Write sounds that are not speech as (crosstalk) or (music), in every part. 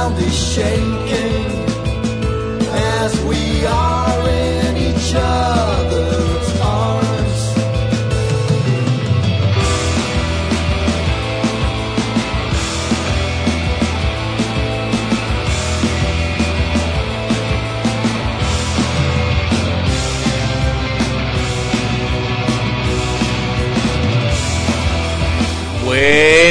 Ground is shaking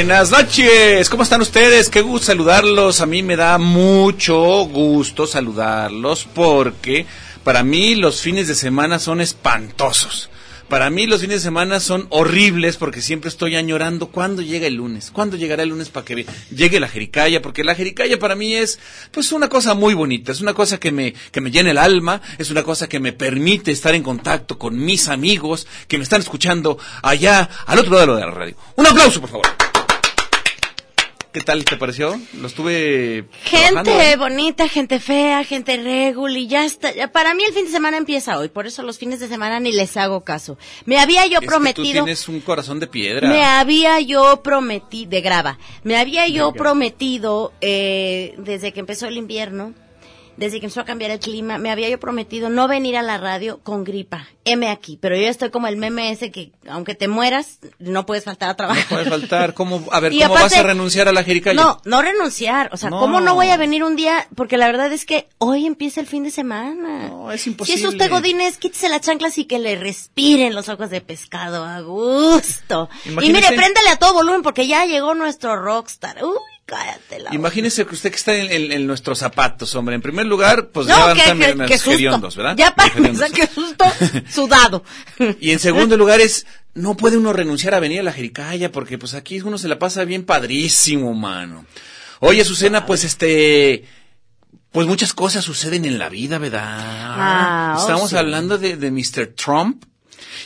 Buenas noches, ¿cómo están ustedes? Qué gusto saludarlos. A mí me da mucho gusto saludarlos porque para mí los fines de semana son espantosos. Para mí los fines de semana son horribles porque siempre estoy añorando cuándo llega el lunes, cuándo llegará el lunes para que llegue la jericaya, porque la jericaya para mí es pues una cosa muy bonita, es una cosa que me, que me llena el alma, es una cosa que me permite estar en contacto con mis amigos que me están escuchando allá al otro lado de la radio. Un aplauso, por favor. ¿Qué tal te pareció? Lo estuve Gente bonita, gente fea, gente regul y ya está. Para mí el fin de semana empieza hoy, por eso los fines de semana ni les hago caso. Me había yo Es que tú prometido, tienes un corazón de piedra. me había yo prometido, de grava, me había yo prometido eh, desde que empezó el invierno, desde que empezó a cambiar el clima, me había yo prometido no venir a la radio con gripa. M aquí, pero yo estoy como el meme ese que aunque te mueras, no puedes faltar a trabajar. No puede faltar. ¿Cómo, a ver, (laughs) Y ¿cómo aparte- vas a renunciar a la jericaya? No, no renunciar. O sea, No. ¿cómo no voy a venir un día? Porque la verdad es que hoy empieza el fin de semana. No, es Si imposible. es usted Godínez, quítese las chanclas y que le respiren los ojos de pescado a gusto. Y Imagínese- mire, préndale a todo volumen porque ya llegó nuestro rockstar. Uy, cállate la. Imagínese que usted que está en, en- en nuestros zapatos, hombre. En primer lugar, pues No, ya van a qué, estar qué, medio qué susto. ¿verdad? Ya para pensar que susto, sudado. Y en segundo lugar es, no puede uno renunciar a venir a la Jericaya porque pues aquí uno se la pasa bien padrísimo, mano. Oye, Azucena, pues este, pues muchas cosas suceden en la vida, ¿verdad? Ah, oh, Estamos sí. hablando de, de Mr. Trump.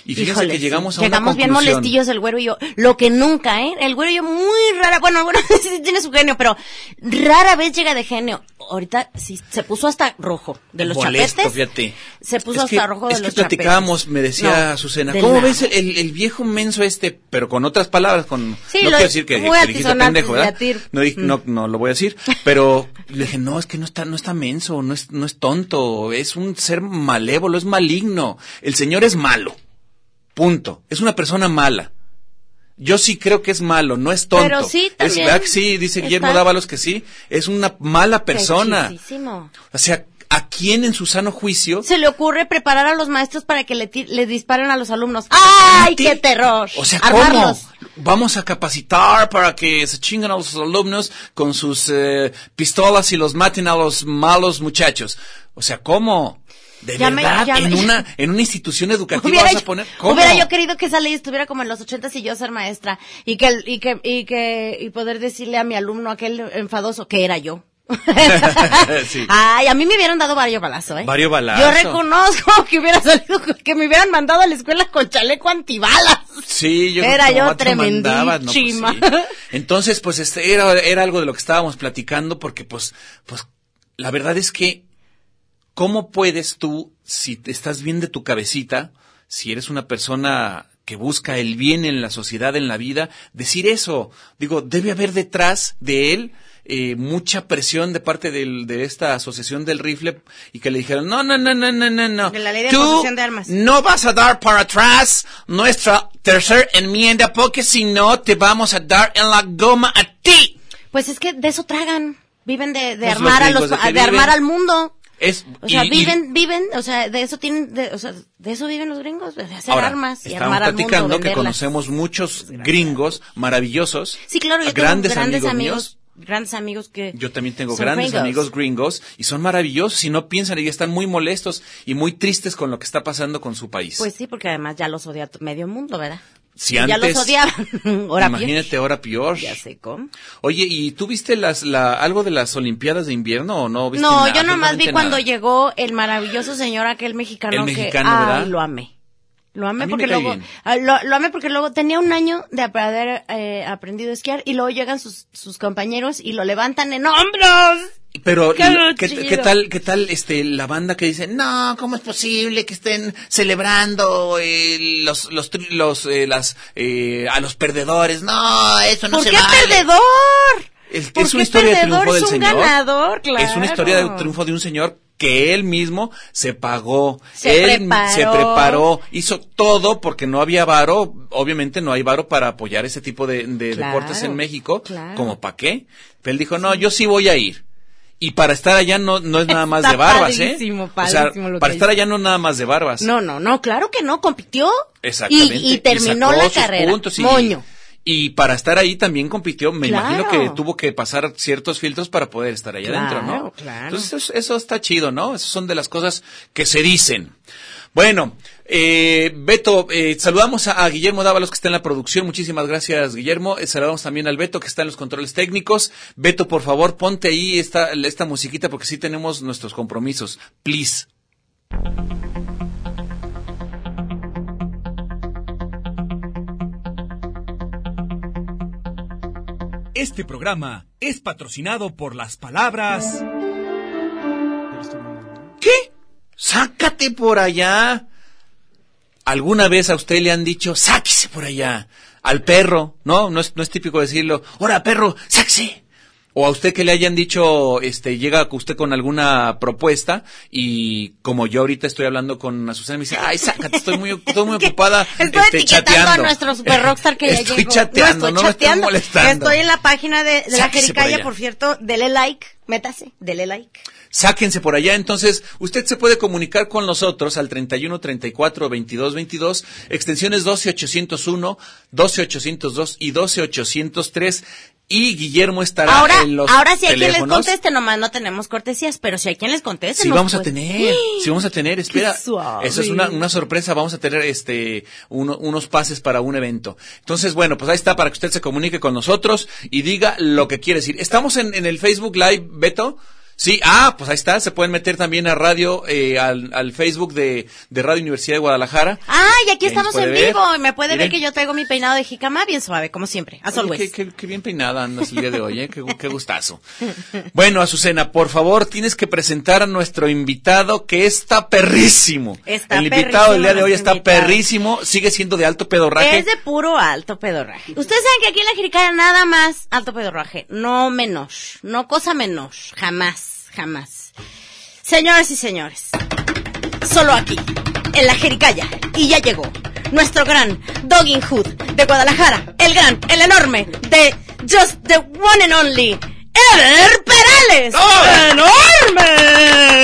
Y fíjense Híjole, que sí. llegamos a Llegamos una bien molestillos el güero y yo. Lo que nunca, ¿eh? El güero y yo muy rara. Bueno, el güero sí tiene su genio, pero rara vez llega de genio. Ahorita sí se puso hasta rojo de los Molesto, chapetes. fíjate. Se puso Es que- hasta rojo de es que los platicábamos, chapetes. me decía No, Susana, ¿cómo nada. ves el, el viejo menso este, pero con otras palabras, con, Sí, no lo- quiero decir que, que dijiste pendejo, ¿verdad? No, di- no, no lo voy a decir, pero le dije, no, es que no está, no está menso, no es, no es tonto, es un ser malévolo, es maligno, el señor es malo, punto, es una persona mala. Yo sí creo que es malo, no es tonto. Pero sí, Es también verdad que sí, dice Guillermo está- Dávalos que sí, es una mala persona. O sea, ¿a quién en su sano juicio Se le ocurre preparar a los maestros para que le, le disparen a los alumnos. ¡Ay, qué terror! O sea, Armarlos. ¿cómo? Vamos a capacitar para que se chinguen a los alumnos con sus eh, pistolas y los maten a los malos muchachos. O sea, ¿cómo? ¿De Ya me- verdad? ya ¿En, me- una, ¿En una institución educativa (laughs) Hubiera, vas a poner? ¿Cómo? hubiera yo querido que esa ley estuviera como en los ochentas y yo ser maestra y que, el- y que, y que, y poder decirle a mi alumno aquel enfadoso que era yo. (laughs) Sí. Ay, a mí me hubieran dado varios balazos, ¿eh? Varios balazos. Yo reconozco (laughs) que hubiera salido, que me hubieran mandado a la escuela con chaleco antibalas. Sí, yo Era yo mandabas, ¿no? Pues tremendísima. sí. Entonces, pues este era, era algo de lo que estábamos platicando porque pues, pues la verdad es que ¿cómo puedes tú, si te estás bien de tu cabecita, si eres una persona que busca el bien en la sociedad, en la vida, decir eso? Digo, debe haber detrás de él eh, mucha presión de parte del- de esta asociación del rifle y que le dijeron, no, no, no, no, no, no, no. De la ley de Tú de armas. no vas a dar para atrás nuestra tercera enmienda porque si no te vamos a dar en la goma a ti. Pues es que de eso tragan. Viven de, de Pues armar a los, de de armar al mundo. Es, O sea, y- y- viven, viven, o sea, de eso tienen, de, o sea, de eso viven los gringos, de hacer Ahora, armas y armar al mundo, platicando que conocemos muchos gringos maravillosos. Sí, claro, yo grandes tengo grandes amigos, amigos, míos. grandes amigos que Yo también tengo grandes gringos. amigos gringos y son maravillosos y no piensan y están muy molestos y muy tristes con lo que está pasando con su país. Pues sí, porque además ya los odia medio mundo, ¿verdad? Si Y ya antes- los odiaban. (laughs) Ahora Imagínate ahora peor. Ya sé cómo. Oye, ¿y tú viste las, la, algo de las Olimpiadas de invierno o no? ¿Viste No, nada? yo nomás vi cuando llegó el maravilloso señor aquel mexicano, El que mexicano, ay, ¿verdad? lo amé. Lo amé porque luego ah, lo, lo amé porque luego tenía un año de haber eh, aprendido a esquiar y luego llegan sus, sus compañeros y lo levantan en hombros. Pero Qué y- ¿qué, chido. qué tal, qué tal, este, la banda que dice, no, cómo es posible que estén celebrando eh, los, los, los, eh, las, eh, a los perdedores? No, eso no ¿Por se qué vale. perdedor? Es, ¿Por es qué una historia de triunfo del señor. ganador, claro. Es una historia de triunfo de un señor que él mismo se pagó, Se él preparó. se preparó, hizo todo porque no había varo, obviamente no hay varo para apoyar ese tipo de, de Claro, deportes en México, como para qué. Pero él dijo, no, yo sí voy a ir. Y para estar allá no, no es nada más Está de barbas, padrísimo, ¿eh? O sea, padrísimo para estar allá no nada más de barbas. No, no, no, claro que no, compitió. Exactamente. Y, y terminó sacó la carrera. puntos y- Moño. Y para estar ahí también compitió. Me Claro. imagino que tuvo que pasar ciertos filtros para poder estar allá Claro, adentro, ¿no? claro. Entonces eso, eso está chido, ¿no? Esas son de las cosas que se dicen. Bueno, eh, Beto, eh, saludamos a, a Guillermo Dávalos que está en la producción. Muchísimas gracias, Guillermo. Eh, saludamos también al Beto que está en los controles técnicos. Beto, por favor, ponte ahí esta, esta musiquita porque sí tenemos nuestros compromisos. Please. Este programa es patrocinado por las palabras. ¿Qué? Sácate por allá. ¿Alguna vez a usted le han dicho, sáquese por allá? Al perro, ¿no? No es, no es típico decirlo, ¡Hora, perro, sáquese! O a usted que le hayan dicho, este, llega usted con alguna propuesta y como yo ahorita estoy hablando con Azucena, me dice, ay, sácate, estoy muy, estoy muy (laughs) ocupada Estoy este, etiquetando chateando. a nuestro super rockstar que ya Estoy llegó. chateando, no, estoy me estoy molestando. Estoy en la página de, de la por Jericaya, por cierto. Dele like, métase, dele like. Sáquense por allá. Entonces, usted se puede comunicar con nosotros al 31 34 22 22, extensiones 12 801, 12 802 y 12 803. Y Guillermo estará Ahora, en los ahora si hay quien les conteste, nomás no tenemos cortesías, pero si hay quien les conteste, Sí vamos a puede- tener, sí vamos a tener, espera, eso es una, una sorpresa, vamos a tener este uno- unos pases para un evento. Entonces, bueno, pues ahí está para que usted se comunique con nosotros y diga lo que quiere decir. Estamos en, en el Facebook Live, Beto. Sí, ah, pues ahí está, se pueden meter también a radio, eh, al, al Facebook de, de Radio Universidad de Guadalajara. Ah, y aquí estamos en ver. vivo. y Me puede ver que yo traigo mi peinado de jicama bien suave, como siempre. Always. qué, qué- qué bien peinada andas el día de hoy, ¿eh? qué, gu- qué gustazo. Bueno, Azucena, por favor, tienes que presentar a nuestro invitado que está perrísimo. Está el invitado del día de hoy está invitado. perrísimo, sigue siendo de alto pedorraje. Es de puro alto pedorraje. Ustedes saben que aquí en la Jericaya nada más alto pedorraje, no menos, no cosa menos, jamás, jamás. Señoras y señores, solo aquí, en la Jericaya, y ya llegó nuestro gran Dogging Hood de Guadalajara, el gran, el enorme, de Just the One and Only, Eder Perales. ¡Enorme!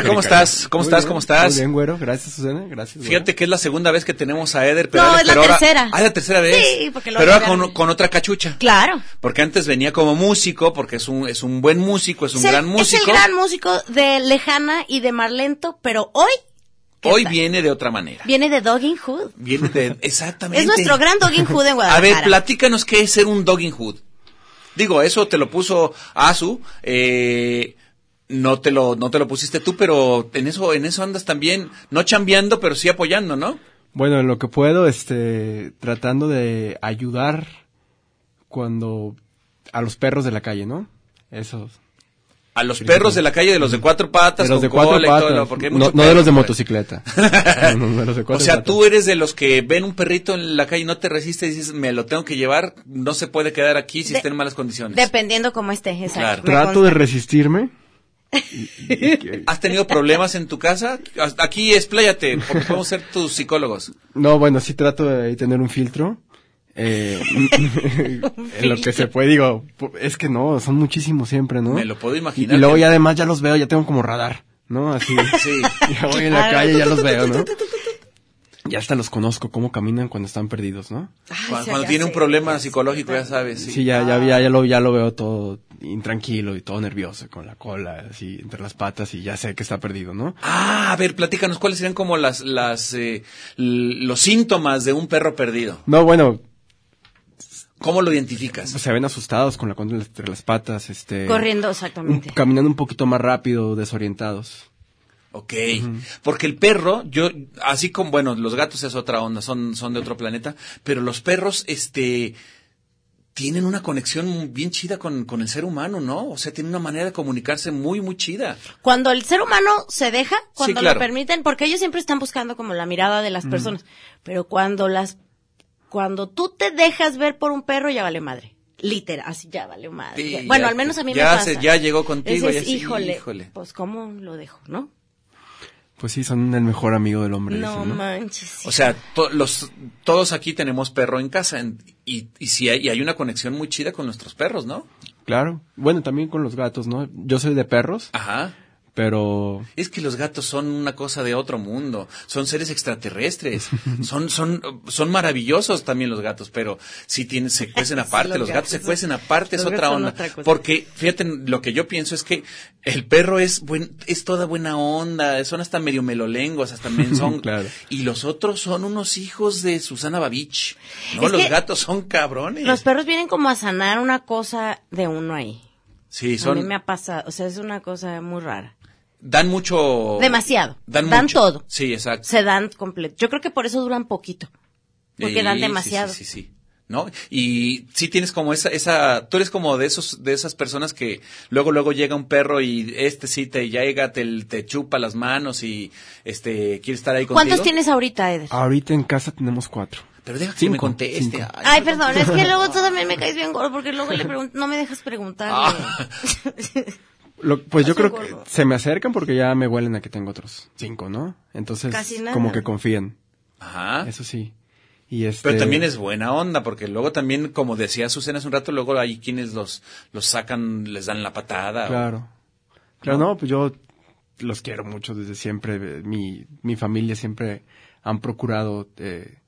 Eder. ¿cómo estás? ¿Cómo Muy estás? bien, ¿Cómo estás? Muy bien, güero. Gracias, Susana. Gracias. güero. Fíjate que es la segunda vez que tenemos a Eder No, Perales, es la pero ahora- tercera. Ah, es la tercera vez. Sí, porque luego Pero ahora con, con otra cachucha. Claro. Porque antes venía como músico, porque es un, es un buen músico, es un Es el- gran músico. Es el gran músico de Lejana y de Marlento, pero hoy ¿qué Hoy tal? viene de otra manera. viene de Dogging Hood. Viene de, (laughs) exactamente. Es nuestro gran Dogging Hood en A Guadalajara. ver, platícanos qué es ser un dogging hood. Digo, eso te lo puso Asu, eh, no te lo, no te lo pusiste tú, pero en eso, en eso andas también, no chambeando, pero sí apoyando, ¿no? Bueno, en lo que puedo, este, tratando de ayudar cuando a los perros de la calle, ¿no? Esos. A los perros de la calle, de los de cuatro patas, De los de con cuatro cola y todo patas. lo- porque hay (laughs) no, no de los de pues. motocicleta. No, no, de los de O sea, patas. tú eres de los que ven un perrito en la calle y no te resistes y dices, me lo tengo que llevar, no se puede quedar aquí si De- está en malas condiciones. Dependiendo cómo esté, exacto. Claro. Trato consta. de resistirme. Y- (laughs) y- ¿Has tenido problemas en tu casa? Aquí expláyate, porque podemos ser tus psicólogos. No, bueno, sí trato de tener un filtro. Eh, (laughs) en lo que se puede, digo, es que no, son muchísimos siempre, ¿no? Me lo puedo Y, imaginar. y luego ya además ya los veo, ya tengo como radar, ¿no? Así. (laughs) Sí. Ya voy en la Ah, calle, tu, ya los veo, ¿no? Ya hasta los conozco, cómo caminan cuando están perdidos, ¿no? Ay, Cuando, sí, cuando tiene un problema psicológico, ya sabes. Sí. Sí, ya, ya, ya, ya lo, ya lo veo todo intranquilo y todo nervioso, con la cola así entre las patas y ya sé que está perdido, ¿no? Ah, a ver, platícanos, ¿cuáles serían como las, las, eh, los síntomas de un perro perdido? No, bueno, ¿Cómo lo identificas? se ven asustados con la cola entre las patas, este... Corriendo, un- exactamente. caminando un poquito más rápido, desorientados. Ok, porque el perro, yo, así como, bueno, los gatos es otra onda, son, son de otro planeta, pero los perros, este, tienen una conexión bien chida con, con el ser humano, ¿no? O sea, tienen una manera de comunicarse muy, muy chida. Cuando el ser humano se deja, cuando claro. lo permiten, porque ellos siempre están buscando como la mirada de las personas, pero cuando las, cuando tú te dejas ver por un perro, ya vale madre. Literal, así ya vale madre. Sí, bueno, ya al menos a mí ya me pasa. se- ya llegó contigo, ya sí, híjole, híjole. pues cómo lo dejo, ¿no? Pues sí, son el mejor amigo del hombre. No dicen, ¿no? manches. sí. O sea, to- los, todos aquí tenemos perro en casa en- y, y sí hay, y hay una conexión muy chida con nuestros perros, ¿no? Claro. Bueno, también con los gatos, ¿no? Yo soy de perros, Ajá. Pero Es que los gatos son una cosa de otro mundo, son seres extraterrestres, (laughs) son, son, son maravillosos también los gatos, pero si tienen, se cuecen (laughs) aparte, los los, gatos se cuecen son- aparte, es otra son onda. otra. Porque, fíjate, lo que yo pienso es que el perro es buen, es toda buena onda, son hasta medio melolenguas, hasta menzón, (laughs) Claro. y los otros son unos hijos de Susana Babich, ¿no? Es los gatos son cabrones. Los perros vienen como a sanar una cosa de uno ahí. sí, A mí son, me ha pasado, o sea, es una cosa muy rara. Dan mucho. Demasiado. Dan, Dan mucho. todo. Sí, exacto. Se dan completo. Yo creo que por eso duran poquito. Porque dan demasiado. Sí, sí, sí, sí. ¿No? Y sí tienes como esa, esa, tú eres como de esos, de esas personas que luego, luego llega un perro y este sí te llega, te, te chupa las manos y este, quiere estar ahí contigo. ¿Cuántos tienes ahorita, Eder? ahorita en casa tenemos cuatro. Pero deja que me conteste. Ay, perdón, es que luego tú también me caes bien gordo porque luego le pregunto, no me dejas preguntarle. (laughs) Ah. (laughs) Lo- pues yo creo gordo. que se me acercan porque ya me huelen a que tengo otros cinco, ¿no? Entonces, Casi nada. como que confían. Ajá. Eso sí. Y este, Pero también es buena onda, porque luego también, como decía Susana hace un rato, luego hay quienes los, los sacan, les dan la patada. o- Claro. Claro, no, pues yo los quiero mucho desde siempre. Mi, mi familia siempre han procurado eh,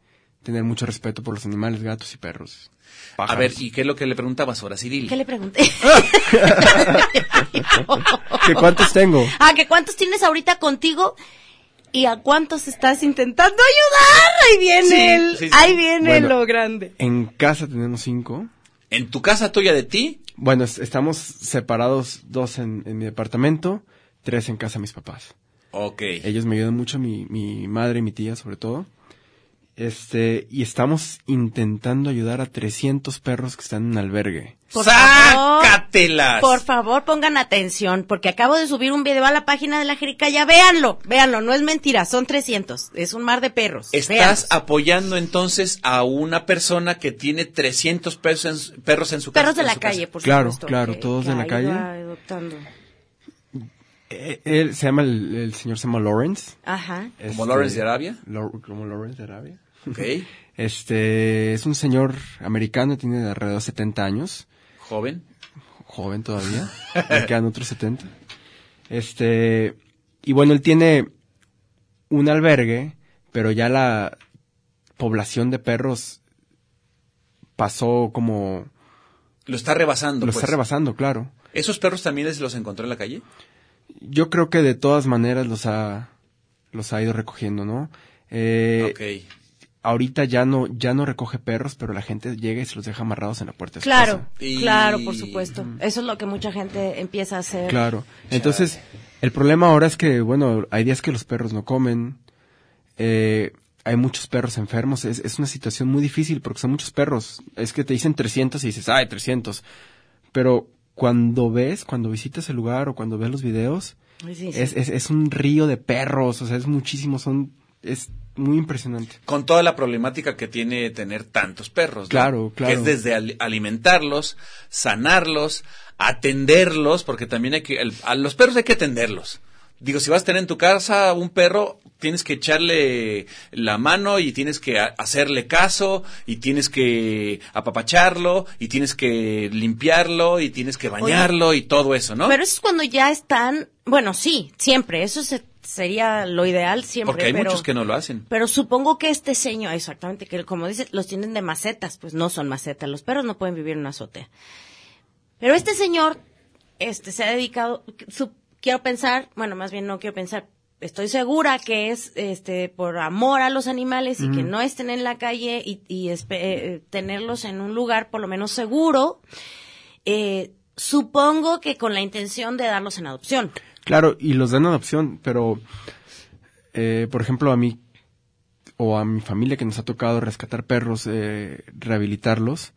tener mucho respeto por los animales, gatos y perros. A ver, ¿y qué es lo que le preguntabas ahora, Ciril? ¿Qué le pregunté? (laughs) ¿Qué cuántos tengo? ah, que cuántos tienes ahorita contigo y a cuántos estás intentando ayudar. Ahí viene Sí, el, sí, sí. ahí viene Bueno. lo grande. En casa tenemos cinco. ¿En tu casa tuya de ti? Bueno, es- estamos separados dos en, en mi departamento, tres en casa de mis papás. Ok. Ellos me ayudan mucho, mi, mi madre y mi tía sobre todo. Este, y estamos intentando ayudar a 300 perros que están en un albergue. Por favor, ¡Sácatelas! Por favor, pongan atención, porque acabo de subir un video a la página de la Jericaya. Véanlo, véanlo, no es mentira, son 300. Es un mar de perros. Estás Véanlos. apoyando entonces a una persona que tiene 300 perros en, su- perros en su casa. Perros de en la su casa. calle, por Claro, supuesto. claro, que- todos que de la calle. adoptando. Eh, Él se llama, el, el señor se llama Lawrence. Ajá. ¿Como Este, Lawrence de Arabia? Lau- como Lawrence de Arabia. Ok. (laughs) Este, es un señor americano, tiene alrededor de 70 años. Joven. joven todavía, (laughs) le quedan otros 70. Este, y bueno, él tiene un albergue, pero ya la población de perros pasó como, Lo está rebasando. lo pues. está rebasando, claro. ¿Esos perros también los encontró en la calle? Yo creo que de todas maneras los ha, los ha ido recogiendo, ¿no? Eh, ok. Ahorita ya no, ya no recoge perros, pero la gente llega y se los deja amarrados en la puerta de su Claro, casa. Y- claro, por supuesto. Eso es lo que mucha gente empieza a hacer. Claro. Entonces, el problema ahora es que, bueno, hay días que los perros no comen, eh, hay muchos perros enfermos, es, es una situación muy difícil porque son muchos perros. Es que te dicen 300 y dices, ay, 300. Pero cuando ves, cuando visitas el lugar o cuando ves los videos, Sí, sí. es, es, es un río de perros, o sea, es muchísimo, son, es muy impresionante. Con toda la problemática que tiene tener tantos perros. ¿no? Claro, claro. Que es desde al- alimentarlos, sanarlos, atenderlos, porque también hay que, el- a los perros hay que atenderlos. Digo, si vas a tener en tu casa un perro, tienes que echarle la mano y tienes que hacerle caso y tienes que apapacharlo y tienes que limpiarlo y tienes que bañarlo y todo eso, ¿no? Pero eso es cuando ya están, bueno, sí, siempre, eso se- sería lo ideal siempre. porque hay pero, muchos que no lo hacen. Pero supongo que este señor, exactamente, que como dices, los tienen de macetas, pues no son macetas, los perros no pueden vivir en una azotea. Pero este señor, este, se ha dedicado, su- quiero pensar, bueno, más bien no quiero pensar, estoy segura que es, este, por amor a los animales y que no estén en la calle y, y espe- eh, tenerlos en un lugar por lo menos seguro, eh, supongo que con la intención de darlos en adopción. Claro, y los dan adopción, pero, eh, por ejemplo, a mí o a mi familia que nos ha tocado rescatar perros, eh, rehabilitarlos,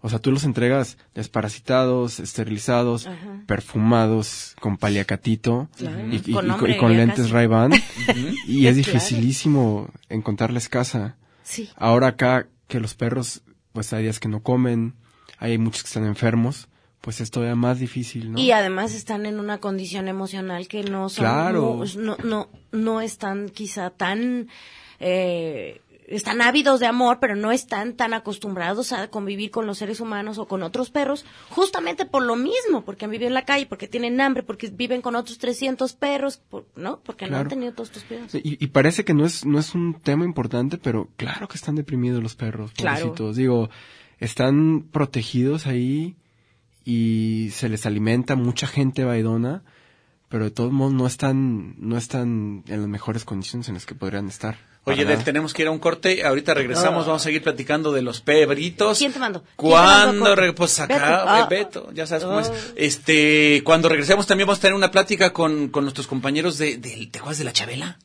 o sea, tú los entregas desparasitados, esterilizados, Ajá. perfumados, con paliacatito Claro. y, y- Con y nombre, y con ya lentes. Ray-Ban, (laughs) y es Claro. dificilísimo encontrarles casa. Sí. Ahora acá que los perros, pues hay días que no comen, hay muchos que están enfermos, pues es todavía más difícil, ¿no? Y además están en una condición emocional que no son, Claro. no, no, no, no están quizá tan, eh, están ávidos de amor, pero no están tan acostumbrados a convivir con los seres humanos o con otros perros, justamente por lo mismo, porque han vivido en la calle, porque tienen hambre, porque viven con otros 300 perros, por- ¿no? Porque no han Claro. tenido todos estos cuidados. Y, y parece que no es, no es un tema importante, pero claro que están deprimidos los perros, Claro. pobrecitos. Digo, están protegidos ahí y se les alimenta mucha gente vaidona, pero de todos modos no están, no están en las mejores condiciones en las que podrían estar. Oye, Del, tenemos que ir a un corte. Ahorita regresamos. Vamos a seguir platicando de los pebritos. ¿Quién te mandó? ¿Quién te Cuando pues acá, Beto. Ah. Beto, ya sabes cómo es. Oh. Este, cuando regresemos también vamos a tener una plática con, con nuestros compañeros de, de- ¿te acuerdas de la Chabela?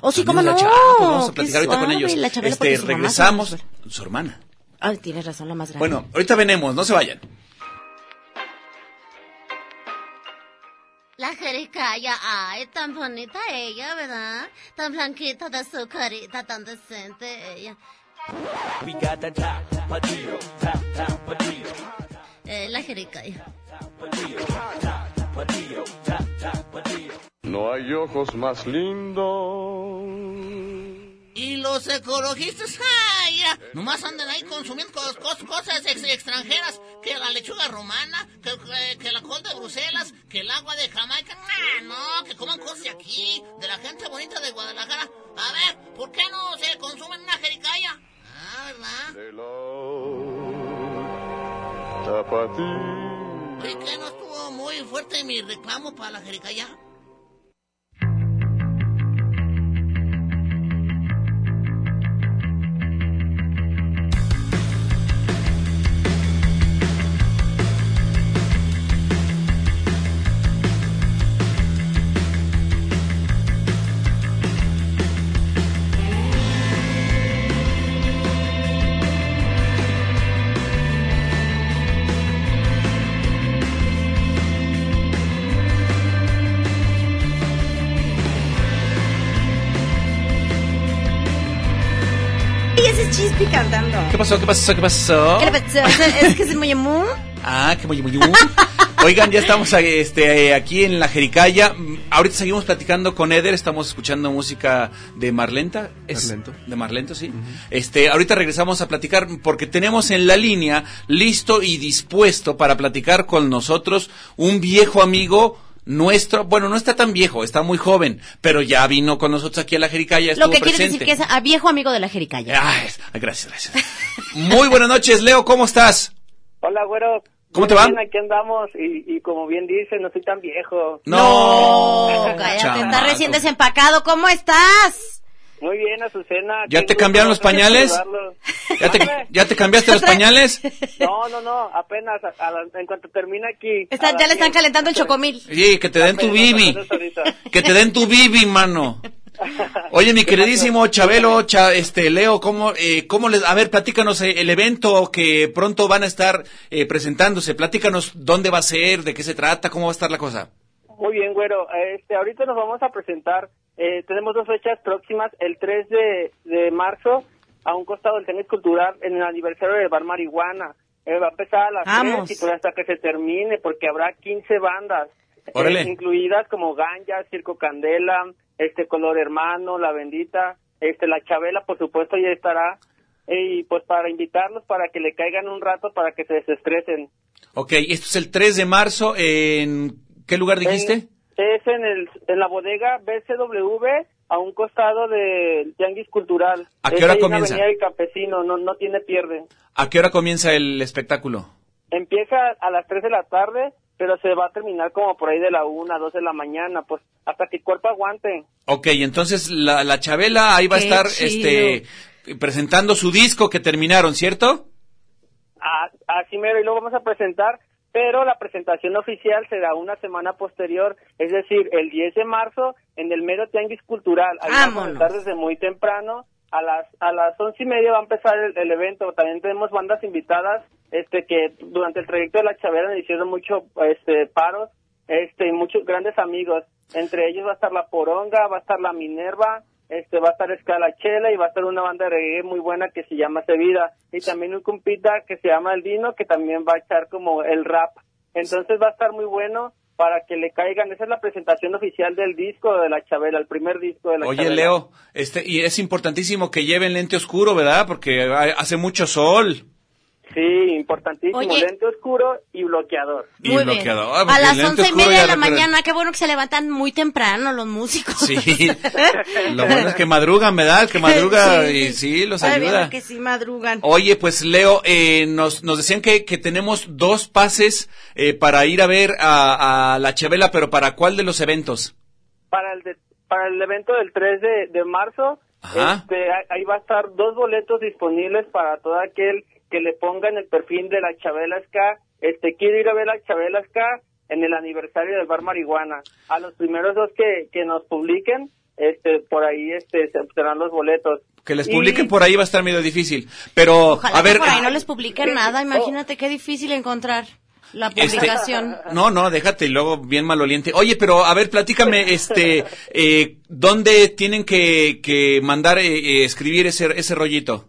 Oh, sí, cómo no. de la Cha- ah, pues vamos a platicar ahorita con ellos. la Chabela, este, su regresamos, su hermana. Ay, tienes razón, la más grande. Bueno, ahorita venemos, no se vayan. La jericaya, ay, tan bonita ella, ¿verdad? Tan blanquita de su carita, tan decente ella. Eh, la jericaya. No hay ojos más lindos. Y los ecologistas, ay, ya, nomás andan ahí consumiendo cos- cos- cosas ex- extranjeras, que la lechuga romana, que, que- que la col de Bruselas, que el agua de Jamaica, nah, no, que coman cosas de aquí, de la gente bonita de Guadalajara. A ver, ¿por qué no se consumen una jericaya? Ah, ¿verdad? Oye, ¿qué no estuvo muy fuerte mi reclamo para la jericaya? Chispi cantando. ¿Qué pasó? ¿Qué pasó? ¿Qué pasó? ¿Qué le pasó? Es que es muy. Ah, qué muy. Oigan, ya estamos este, aquí en la Jericaya. Ahorita seguimos platicando con Eder, estamos escuchando música de Marlenta. ¿Es? Marlento. De Marlento, sí. Este, ahorita regresamos a platicar porque tenemos en la línea listo y dispuesto para platicar con nosotros un viejo amigo nuestro. Bueno, no está tan viejo, está muy joven, pero ya vino con nosotros aquí a la Jericaya, Lo que quiere presente. decir que es a viejo amigo de la Jericaya. Ay, gracias, gracias. Muy buenas noches, Leo, ¿cómo estás? Hola, güero. ¿Cómo te va? bien, aquí andamos y, y como bien dice, no soy tan viejo. No, cállate, está recién desempacado. ¿Cómo estás? Muy bien, Azucena. ¿Ya te cambiaron los pañales? ¿Ya te, Mande. ya te cambiaste los pañales? No, no, no, apenas a- a la- en cuanto termine aquí. Está- ya le están 10. calentando el chocomil. Sí, que te den tu bibi. Que te den tu bibi, mano. (laughs) Oye, mi queridísimo Chabelo, Cha- este, Leo, ¿cómo, eh, cómo les, a ver, platícanos eh, el evento que pronto van a estar eh, presentándose, platícanos dónde va a ser, de qué se trata, cómo va a estar la cosa. Muy bien, güero. Este, ahorita nos vamos a presentar. Eh, tenemos dos fechas próximas. El 3 de, de marzo, a un costado del tenis cultural, en el aniversario del bar Marihuana. Eh, va a empezar a las Vamos. 3 y hasta que se termine, porque habrá 15 bandas. eh, incluidas como Ganja, Circo Candela, este Color Hermano, La Bendita, este La Chabela, por supuesto, ya estará. Eh, y pues para invitarlos para que le caigan un rato para que se desestresen. Ok, esto es el 3 de marzo, ¿en qué lugar dijiste? En- es en, el, en la bodega BCW, a un costado del Tianguis Cultural. ¿A qué hora comienza? Avenida del Campesino, no, no tiene pierde. ¿A qué hora comienza el espectáculo? Empieza a las 3 de la tarde, pero se va a terminar como por ahí de la 1, 2 de la mañana, pues hasta que el cuerpo aguante. Ok, entonces la, la Chabela ahí va a estar chido. este presentando su disco que terminaron, ¿cierto? A- Así mero, y lo vamos a presentar, pero la presentación oficial será una semana posterior, es decir, el 10 de marzo en el mero Tianguis Cultural. Ahí vamos a desde muy temprano. A las a las once y media va a empezar el, el evento. También tenemos bandas invitadas, este que durante el trayecto de la Chavera hicieron mucho este paros, este y muchos grandes amigos. Entre ellos va a estar la Poronga, va a estar la Minerva, este va a estar Escalachela y va a estar una banda de reggae muy buena que se llama Sevida y también un compita que se llama El Dino que también va a echar como el rap. Entonces va a estar muy bueno para que le caigan. Esa es la presentación oficial del disco de la Chabela, el primer disco de la Oye, Chabela. Leo, este y es importantísimo que lleven lente oscuro, ¿verdad? Porque ha- hace mucho sol. Sí, importantísimo. Oye. Lente oscuro y bloqueador. Y Muy bien. bloqueador. Ah, A las once y media de la mañana, qué bueno que se levantan muy temprano los músicos. Sí. (laughs) Lo bueno es que madrugan, ¿verdad? Que madruga Sí, y sí. los Ay, ayuda. mira que sí madrugan. Oye, pues Leo, eh, nos, nos decían que, que tenemos dos pases eh, para ir a ver a, a la Chabela, pero ¿para cuál de los eventos? Para el de- para el evento del 3 de, de marzo, Ajá. este, ahí- ahí va a estar dos boletos disponibles para todo aquel que le ponga en el perfil de la Chabela Ska. Este, quiero ir a ver la Chabela Ska en el aniversario del bar Marihuana. A los primeros dos que, que nos publiquen, este, por ahí este, se serán los boletos. Que les Y- publiquen por ahí va a estar medio difícil. Pero, Ojalá a ver, que por ahí eh, no les publiquen nada. Imagínate qué difícil encontrar la Este- publicación. No, no, déjate y luego bien maloliente. Oye, pero a ver, platícame, (laughs) este, eh, ¿dónde tienen que, que mandar eh, eh, escribir ese, ese rollito?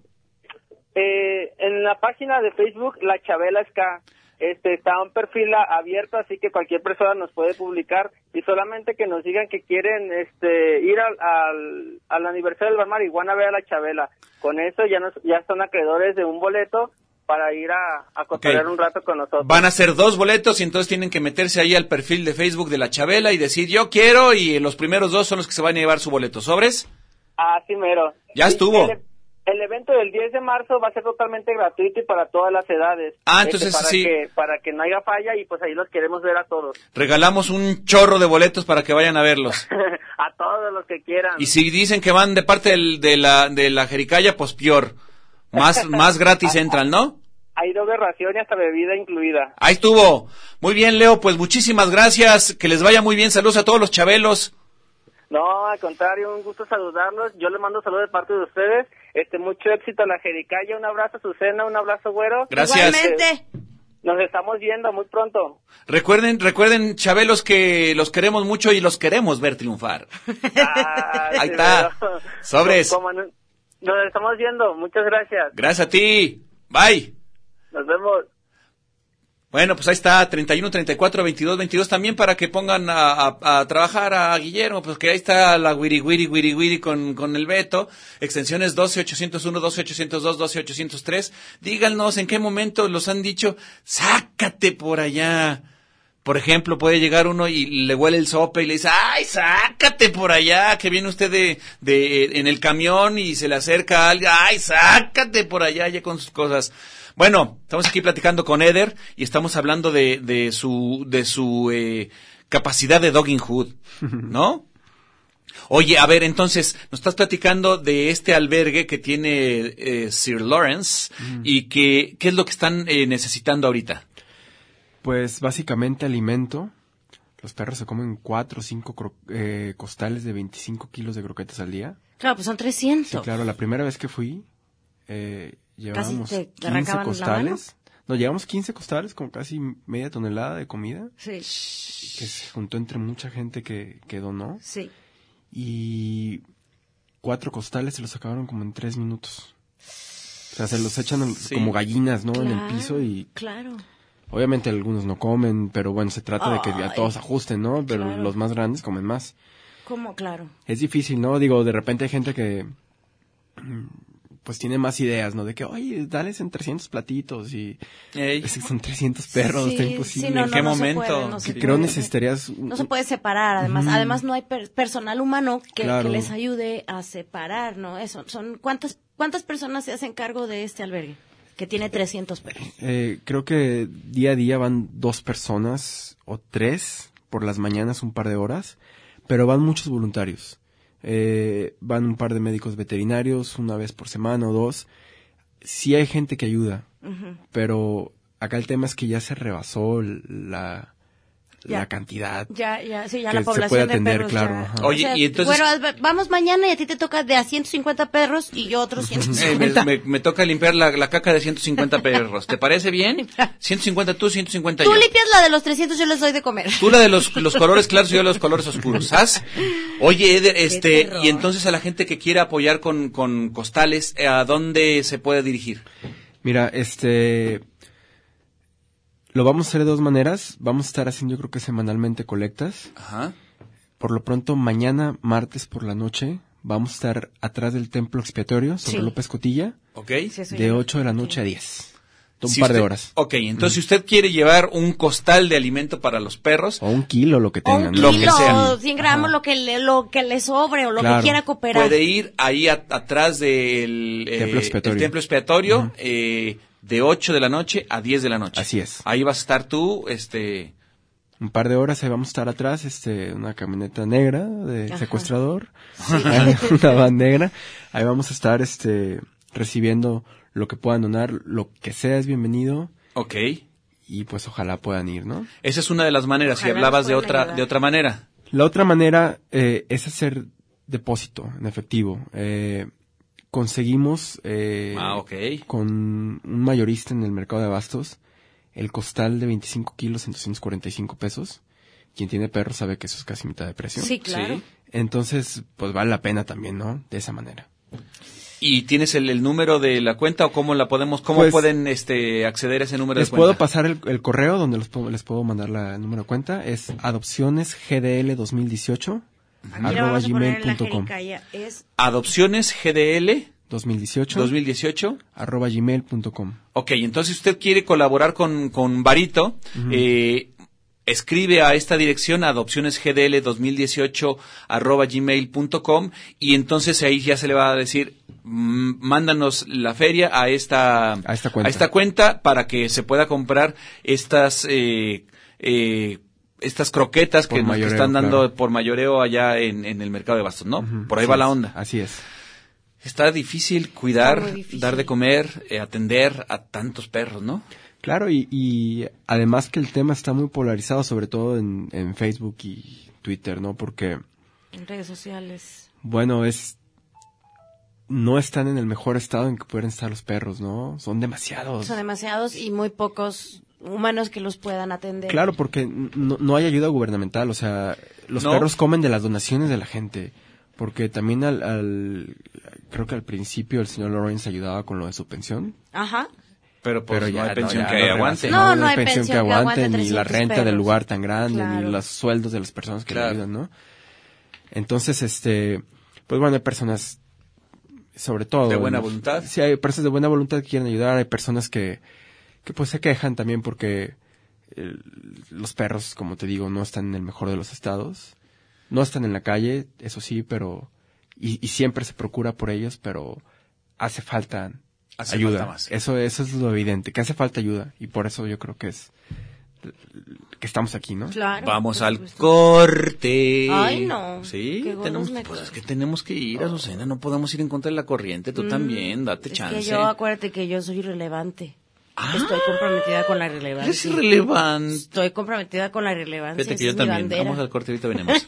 Eh, en la página de Facebook, La Chabela Ska, este, está un perfil abierto, así que cualquier persona nos puede publicar y solamente que nos digan que quieren este, ir al, al, al aniversario del Bar Marihuana a ver a La Chabela. Con eso ya, nos, ya son acreedores de un boleto para ir a, a un rato con nosotros. Van a ser dos boletos y entonces tienen que meterse ahí al perfil de Facebook de la Chabela y decir yo quiero y los primeros dos son los que se van a llevar su boleto. ¿Sobres? Así mero. Ya estuvo. El, evento del 10 de marzo va a ser totalmente gratuito y para todas las edades. Ah, Este, entonces para sí. Que, para que no haya falla y pues ahí los queremos ver a todos. (laughs) Regalamos un chorro de boletos para que vayan a verlos. (laughs) a todos los que quieran. Y si dicen que van de parte del- de la de la Jericaya, pues peor. Más (laughs) más gratis entran, ¿no? Hay doble ración y hasta bebida incluida. Ahí estuvo. Muy bien, Leo, pues muchísimas gracias. Que les vaya muy bien. Saludos a todos los chabelos. No, al contrario, un gusto saludarlos. Yo les mando saludos de parte de ustedes. Este, mucho éxito a la Jericaya. Un abrazo, Susana. Un abrazo, güero. Gracias. Igualmente. Nos estamos viendo muy pronto. Recuerden, recuerden, chabelos, que los queremos mucho y los queremos ver triunfar. Ah, Ahí sí, está. pero- Sobres. Como Nos estamos viendo. Muchas gracias. Gracias a ti. Bye. Nos vemos. Bueno, pues ahí está, 31, 34, 22, 22 también para que pongan a, a- a trabajar a Guillermo, pues que ahí está la wiri wiri wiri wiri con, con el veto, extensiones 12, 801, 12, 802, 12, 803. Díganos en qué momento los han dicho, sácate por allá. Por ejemplo, puede llegar uno y le huele el sope y le dice, ay, sácate por allá, que viene usted de, de, en el camión y se le acerca a alguien, ay, sácate por allá ya con sus cosas. Bueno, estamos aquí platicando con Eder y estamos hablando de, de su, de su eh, capacidad de dogging hood, (laughs) ¿no? Oye, a ver, entonces, nos estás platicando de este albergue que tiene eh, Sir Lawrence y que, ¿qué es lo que están eh, necesitando ahorita? Pues básicamente alimento. Los perros se comen cuatro o cinco cro- eh, costales de 25 kilos de croquetas al día. Claro, pues son 300. Sí, claro, la primera vez que fui, llevábamos te- te 15 arrancaban la costales. No, llevamos 15 costales con casi media tonelada de comida Sí, que se juntó entre mucha gente que, que donó. sí. Y cuatro costales se los acabaron como en tres minutos. O sea, se los echan Sí. como gallinas, ¿no? En el piso y Claro. obviamente algunos no comen, pero bueno, se trata de que ya Ay, todos ajusten, ¿no? Pero claro. los más grandes comen más. ¿Cómo? Claro. Es difícil, ¿no? Digo, de repente hay gente que pues tiene más ideas, ¿no? De que, oye, dales en 300 platitos y Ey. (laughs) son 300 perros, Sí, está sí, imposible. no, ¿En no, qué no se momento? puede, no se que creo puede. necesitarías... No se puede separar, además, además no hay per- personal humano que, Claro. que les ayude a separar, ¿no? Eso, son cuántas cuántas personas se hacen cargo de este albergue que tiene 300 perros. Eh, creo que día a día van dos personas o tres por las mañanas un par de horas, pero van muchos voluntarios. Eh, van un par de médicos veterinarios una vez por semana o dos. Sí hay gente que ayuda, pero acá el tema es que ya se rebasó la, Ya. la cantidad. Ya, ya, sí, ya Que la se población puede de atender, perros claro, ya-. Oye, y entonces- Bueno, vamos mañana y a ti te toca de a 150 perros y yo otros Eh, me, 150. me- me toca limpiar la, la caca de 150 perros. ¿Te parece bien? (laughs) 150 tú, 150 Tú yo. limpias la de los 300, yo les doy de comer. Tú la de los, los colores claros y yo los colores oscuros, ¿sabes? Oye, Eder, este, y entonces a la gente que quiera apoyar con, con costales, eh, ¿a dónde se puede dirigir? Mira, este... Lo vamos a hacer de dos maneras. Vamos a estar haciendo yo creo que semanalmente colectas. Ajá. Por lo pronto, mañana, martes por la noche, vamos a estar atrás del templo expiatorio sobre Sí. López Cotilla, ¿Ok? Sí, de ya- 8 de la noche a 10. Un Si par de horas. Ok, entonces si usted quiere llevar un costal de alimento para los perros, O un kilo, lo que tengan. un ¿no? Lo que kilo, sea. o 100 gramos, lo que, le, lo que le sobre o lo Claro. que quiera cooperar. puede ir ahí a- atrás del eh, Templo expiatorio. el templo expiatorio, eh, de 8 de la noche a 10 de la noche. Así es. Ahí vas a estar tú, este... Un par de horas ahí vamos a estar atrás, este, una camioneta negra de Ajá. secuestrador, (laughs) una van negra. Ahí vamos a estar, este, recibiendo lo que puedan donar, lo que sea es bienvenido Ok. y pues ojalá puedan ir, ¿no? Esa es una de las maneras. Si hablabas de otra, ayudar. de otra manera. La otra manera eh, es hacer depósito en efectivo. Eh, conseguimos eh, Ah, ok. con un mayorista en el mercado de abastos el costal de 25 kilos en 245 pesos. Quien tiene perro sabe que eso es casi mitad de precio. Sí, claro. Sí. Entonces, pues vale la pena también, ¿no? De esa manera. ¿Y tienes el, el número de la cuenta o cómo la podemos, cómo Pues, pueden este acceder a ese número Les de puedo cuenta? pasar el, el correo donde los puedo- les puedo mandar la, el número de cuenta. Es adopcionesgdl2018 Mira, arroba a gmail.com. Es Adopciones GDL 2018 2018. arroba gmail.com. Ok, entonces si usted quiere colaborar con, con Barito, eh, escribe a esta dirección adopcionesgdl2018 arroba gmail.com y entonces ahí ya se le va a decir mándanos la feria a esta A esta cuenta. cuenta para que se pueda comprar estas eh, eh, estas croquetas que Por nos que mayoreo, están dando claro. por mayoreo allá en, en el mercado de bastos, ¿no? Por ahí así va la onda. Así es. Está difícil cuidar, Está muy difícil. dar de comer, eh, atender a tantos perros, ¿no? Claro, y, y además que el tema está muy polarizado, sobre todo en, en Facebook y Twitter, ¿no? Porque, en redes sociales. bueno, es... No están en el mejor estado en que pueden estar los perros, ¿no? Son demasiados. Son demasiados y muy pocos humanos que los puedan atender. Claro, porque no, no hay ayuda gubernamental, o sea, los No. perros comen de las donaciones de la gente, porque también al, al- creo que al principio el señor Lawrence ayudaba con lo de su pensión, Ajá. Pero pues pero no ya hay pensión ya que aguante. No, no hay pensión que aguante ni la 300 renta del lugar tan grande, Claro. ni los sueldos de las personas que Claro. le ayudan, ¿no? Entonces, este, pues bueno, hay personas, sobre todo. De buena ¿no? voluntad. Sí, hay personas de buena voluntad que quieren ayudar, hay personas que, que pues se quejan también porque los perros, como te digo, no están en el mejor de los estados. No están en la calle, eso sí, pero, y, y siempre se procura por ellos, pero hace falta Hace ayuda. falta más. Eso, eso es lo evidente, que hace falta ayuda, y por eso yo creo que es que estamos aquí, ¿no? Claro. Vamos al supuesto. corte. Ay, no. Sí, tenemos, me pues es que tenemos que ir, Azucena. No podemos ir en contra de la corriente. Tú también, date Mm, Es chance. que yo, acuérdate que yo soy relevante. Estoy comprometida con la relevancia. Eres irrelevante. Estoy comprometida con la relevancia. Fíjate que yo es también. bandera. Vamos al corte, ahorita venimos.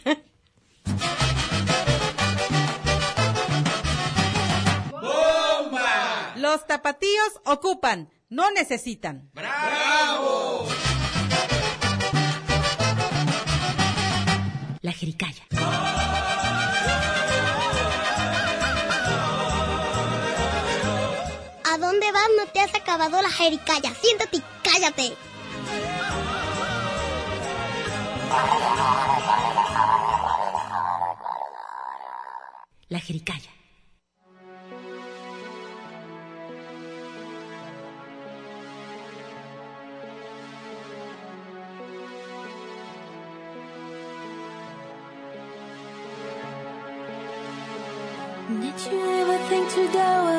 Los tapatíos ocupan, no necesitan. La jericaya. Dónde vas? No te has acabado la jericaya. Siéntate y cállate. La jericaya. Did you ever think to go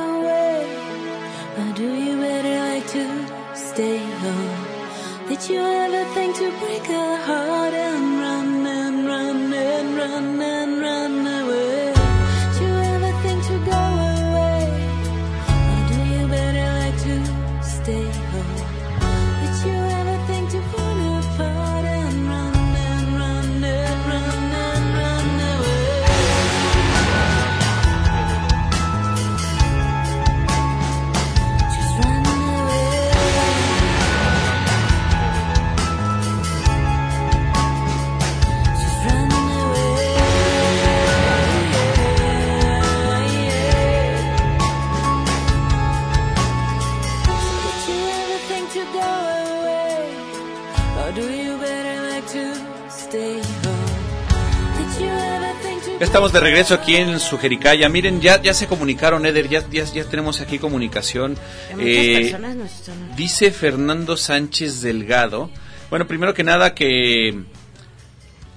Did you ever think to break a heart estamos de regreso aquí en su Jericaya. Miren, ya, ya se comunicaron, Eder, ya, ya, ya tenemos aquí comunicación. Eh, personas nos están... Dice Fernando Sánchez Delgado. Bueno, primero que nada que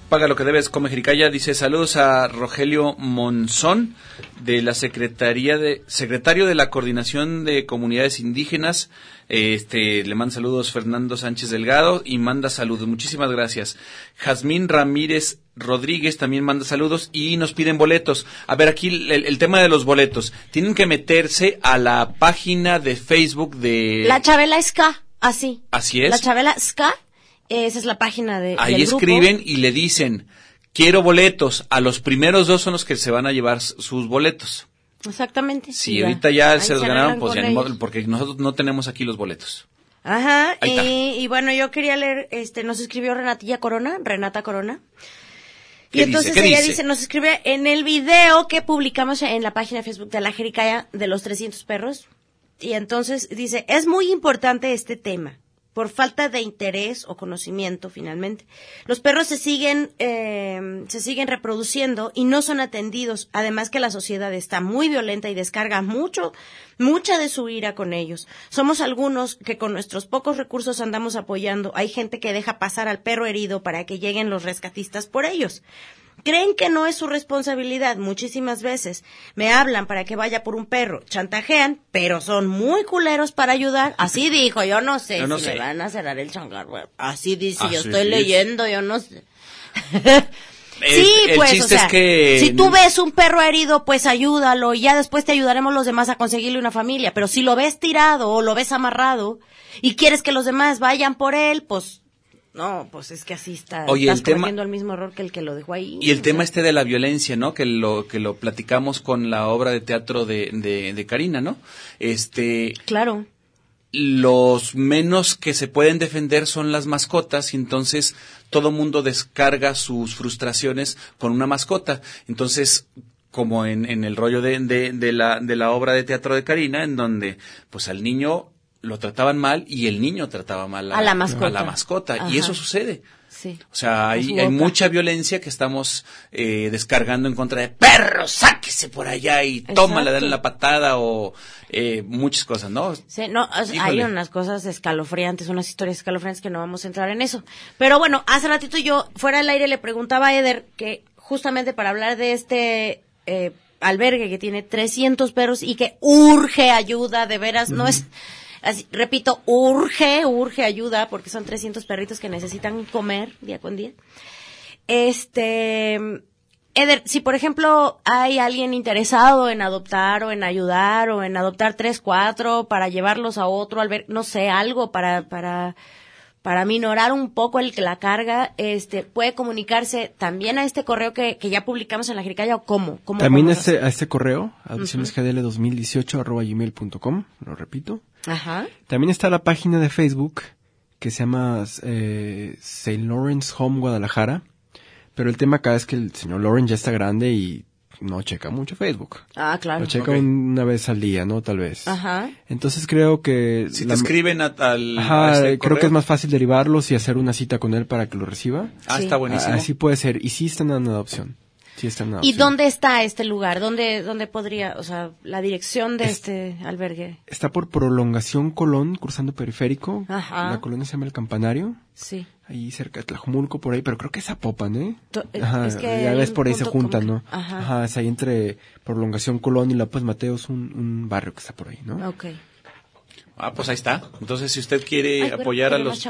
paga lo que debes, come Jericaya. Dice saludos a Rogelio Monzón de la Secretaría de secretario de la Coordinación de Comunidades Indígenas. Este le manda saludos Fernando Sánchez Delgado y manda saludos. Muchísimas gracias. Jazmín Ramírez Rodríguez también manda saludos y nos piden boletos. A ver, aquí el, el tema de los boletos. Tienen que meterse a la página de Facebook de La Chabela Ska, así. Así es. La Chabela Ska, esa es la página de, Ahí del grupo. escriben y le dicen, quiero boletos. A los primeros dos son los que se van a llevar sus boletos. Exactamente. Si Y ahorita ya Ahí se los ganaron, pues ya ni modo, porque nosotros no tenemos aquí los boletos. Ajá, y, y bueno, yo quería leer, este, nos escribió Renatilla Corona, Renata Corona. ¿Qué Y entonces ella dice? dice, nos escribe en el video que publicamos en la página de Facebook de la Jericaya de los 300 perros. Y entonces dice, es muy importante este tema, por falta de interés o conocimiento finalmente. Los perros se siguen, eh, se siguen reproduciendo y no son atendidos. Además que la sociedad está muy violenta y descarga mucho, mucha de su ira con ellos. Somos algunos que con nuestros pocos recursos andamos apoyando. Hay gente que deja pasar al perro herido para que lleguen los rescatistas por ellos. Creen que no es su responsabilidad muchísimas veces. Me hablan para que vaya por un perro, chantajean, pero son muy culeros para ayudar. Así (laughs) dijo, yo no sé Yo no si sé. me van a cerrar el changar. Así dice, yo estoy leyendo, yo no sé. El- sí, el pues, o sea, es que- si tú ves un perro herido, pues ayúdalo y ya después te ayudaremos los demás a conseguirle una familia. Pero si lo ves tirado o lo ves amarrado y quieres que los demás vayan por él, pues no, pues es que así está. Oye, estás el tema- cometiendo el mismo error que el que lo dejó ahí. Y el tema sea. este de la violencia, ¿no? Que lo, que lo platicamos con la obra de teatro de, de, de Karina, ¿no? Este, Claro. los menos que se pueden defender son las mascotas y entonces todo mundo descarga sus frustraciones con una mascota. Entonces, como en, en el rollo de, de, de la, de la obra de teatro de Karina, en donde pues al niño lo trataban mal y el niño trataba mal A la mascota. a la mascota. Ajá. Y eso sucede. Sí. O sea, hay, mucha violencia que estamos eh, descargando en contra de perros, sáquese por allá y toma, le dan Exacto. la patada o eh, muchas cosas, ¿no? Sí, no, Híjole. hay unas cosas escalofriantes, unas historias escalofriantes que no vamos a entrar en eso. Pero bueno, hace ratito yo fuera del aire le preguntaba a Eder que justamente para hablar de este eh, albergue que tiene 300 perros y que urge ayuda, de veras, no es Repito, urge, urge ayuda porque son 300 perritos que necesitan comer día con día. Este, Eder, si por ejemplo hay alguien interesado en adoptar o en ayudar o en adoptar tres, cuatro para llevarlos a otro albergue, no sé, algo para, para, para minorar un poco el, la carga, este, puede comunicarse también a este correo que, que ya publicamos en la Jericaya o cómo, cómo También este, a este correo, adopcionesgdl2018 arroba gmail.com, lo repito. Ajá. También está la página de Facebook que se llama eh, St. Lawrence Home Guadalajara. Pero el tema acá es que el señor Lawrence ya está grande y no checa mucho Facebook. Ah, claro. Lo checa una vez al día, ¿no? Tal vez. Ajá. Entonces creo que... Si la- te escriben a- al... Ajá, a ese creo correo. que es más fácil derivarlos y hacer una cita con él para que lo reciba. Ah, está buenísimo. Así puede ser. Y sí están en adopción. Sí están en ¿Y dónde está este lugar? ¿Dónde, dónde podría, o sea, la dirección de este albergue? Está por prolongación Colón, cruzando periférico. Ajá. La colonia se llama El Campanario. Sí. Ahí cerca de Tlajumulco, por ahí, pero creo que es Zapopan, ¿eh? Eh, Ajá, es que ya ves, por ahí se juntan, ¿no? Ajá. es ahí entre Prolongación Colón y López Mateos, un, un barrio que está por ahí, ¿no? Ok. Ah, pues ahí está. Entonces, si usted quiere Ay, apoyar a pero los...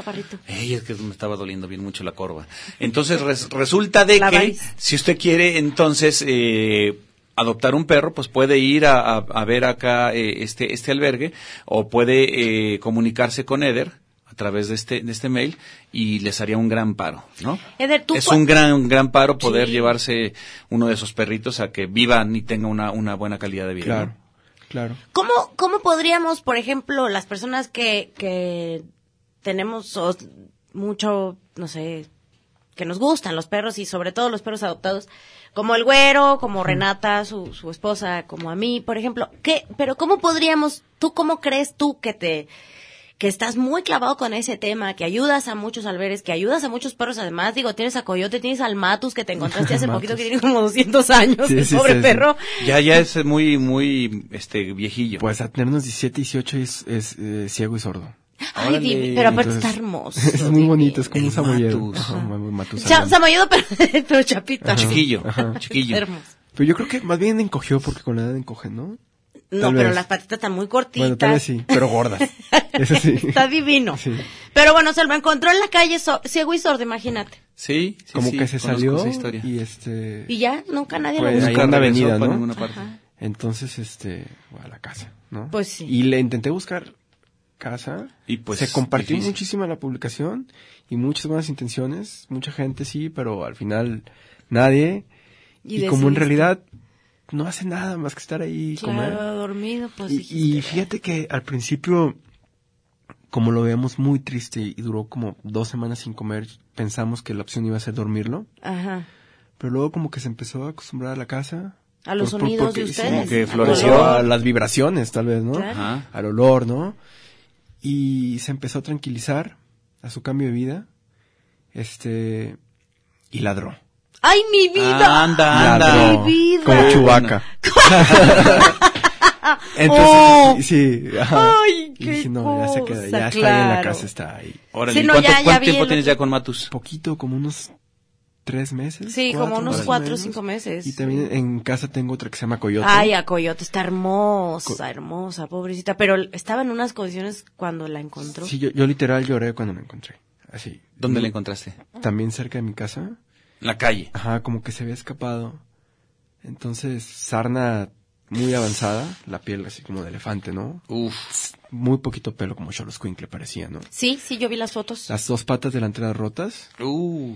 Ey, es que me estaba doliendo bien mucho la corva. Entonces, res- resulta de La que si usted quiere, entonces, eh, adoptar un perro, pues puede ir a, a- a ver acá eh, este, este albergue o puede eh, comunicarse con Eder a través de este, de este mail y les haría un gran paro, ¿no? Eder, tú es un gran, gran paro poder Sí. llevarse uno de esos perritos a que vivan y tengan una, una buena calidad de vida. Claro, ¿no? Claro. ¿Cómo, ¿Cómo podríamos, por ejemplo, las personas que, que tenemos mucho, no sé, que nos gustan los perros y sobre todo los perros adoptados, como el güero, como Renata, su, su esposa, como a mí, por ejemplo, ¿qué, pero cómo podríamos, tú cómo crees tú que te, que estás muy clavado con ese tema, que ayudas a muchos alberes, que ayudas a muchos perros además, digo, tienes a Coyote, tienes al Matus que te encontraste hace (laughs) poquito que tiene como 200 años, Sí, el sí, pobre sí, sí. perro. Ya, ya es muy, muy, este, viejillo. Pues a tenernos 17, 18 es, es eh, ciego y sordo. Ay, Órale. divi- pero aparte Entonces, está hermoso. (laughs) Es muy bonito, es como un samoyedo. Ajá. Samoyedo, pero, (laughs) pero chapito. Chiquillo, Ajá. chiquillo. Hermoso. Pero yo creo que más bien encogió porque con la edad encoge, ¿no? No, Tal pero vez. las patitas están muy cortitas. Bueno, tal vez sí, pero gordas. (laughs) Eso sí. Está divino. Sí. Pero bueno, se lo encontró en la calle so- ciego y sordo, imagínate. Sí, sí, Como sí, que se salió y este... Y ya, nunca nadie Pues, lo ahí buscó. en la avenida, ¿no? ninguna parte. Ajá. Entonces, este, a la casa, ¿no? Pues sí. Y le intenté buscar casa. Y pues, se compartió difícil. muchísima la publicación y muchas buenas intenciones, mucha gente sí, pero al final nadie. Y Y, como en realidad no hace nada más que estar ahí y comer. Claro, dormido, pues Y, y fíjate que al principio, como lo veíamos muy triste y duró como dos semanas sin comer, pensamos que la opción iba a ser dormirlo. Ajá. Pero luego como que se empezó a acostumbrar a la casa. A los Por- por- sonidos porque- de ustedes. como que floreció a las vibraciones, tal vez, ¿no? Claro. Ajá. Al olor, ¿no? Y se empezó a tranquilizar a su cambio de vida. Este. Y ladró. ¡Ay, mi vida! Anda, anda. Mi vida. Como chubaca. (laughs) Entonces, Oh. sí, ajá. Ay, Y qué dije, no, ya se queda, ya está ahí en la claro. casa, está ahí. Órale, Sí, ¿y no, ¿cuánto, ya- ya cuánto tiempo tienes otro- ya con Matus? Poquito, como unos tres meses. Sí, como cuatro, unos más o cuatro o cinco meses. Y también en casa tengo otra que se llama Coyote. Ay, a Coyote está hermosa, hermosa, pobrecita. Pero estaba en unas condiciones cuando la encontró. Sí, yo, yo literal lloré cuando la encontré. Así. ¿Dónde la encontraste? También cerca de mi casa. En la calle. Ajá, como que se había escapado. Entonces, sarna muy avanzada, la piel así como de elefante, ¿no? Uf. Muy poquito pelo, como le parecía, ¿no? Sí, sí, yo vi las fotos. Las dos patas delanteras rotas, Uh.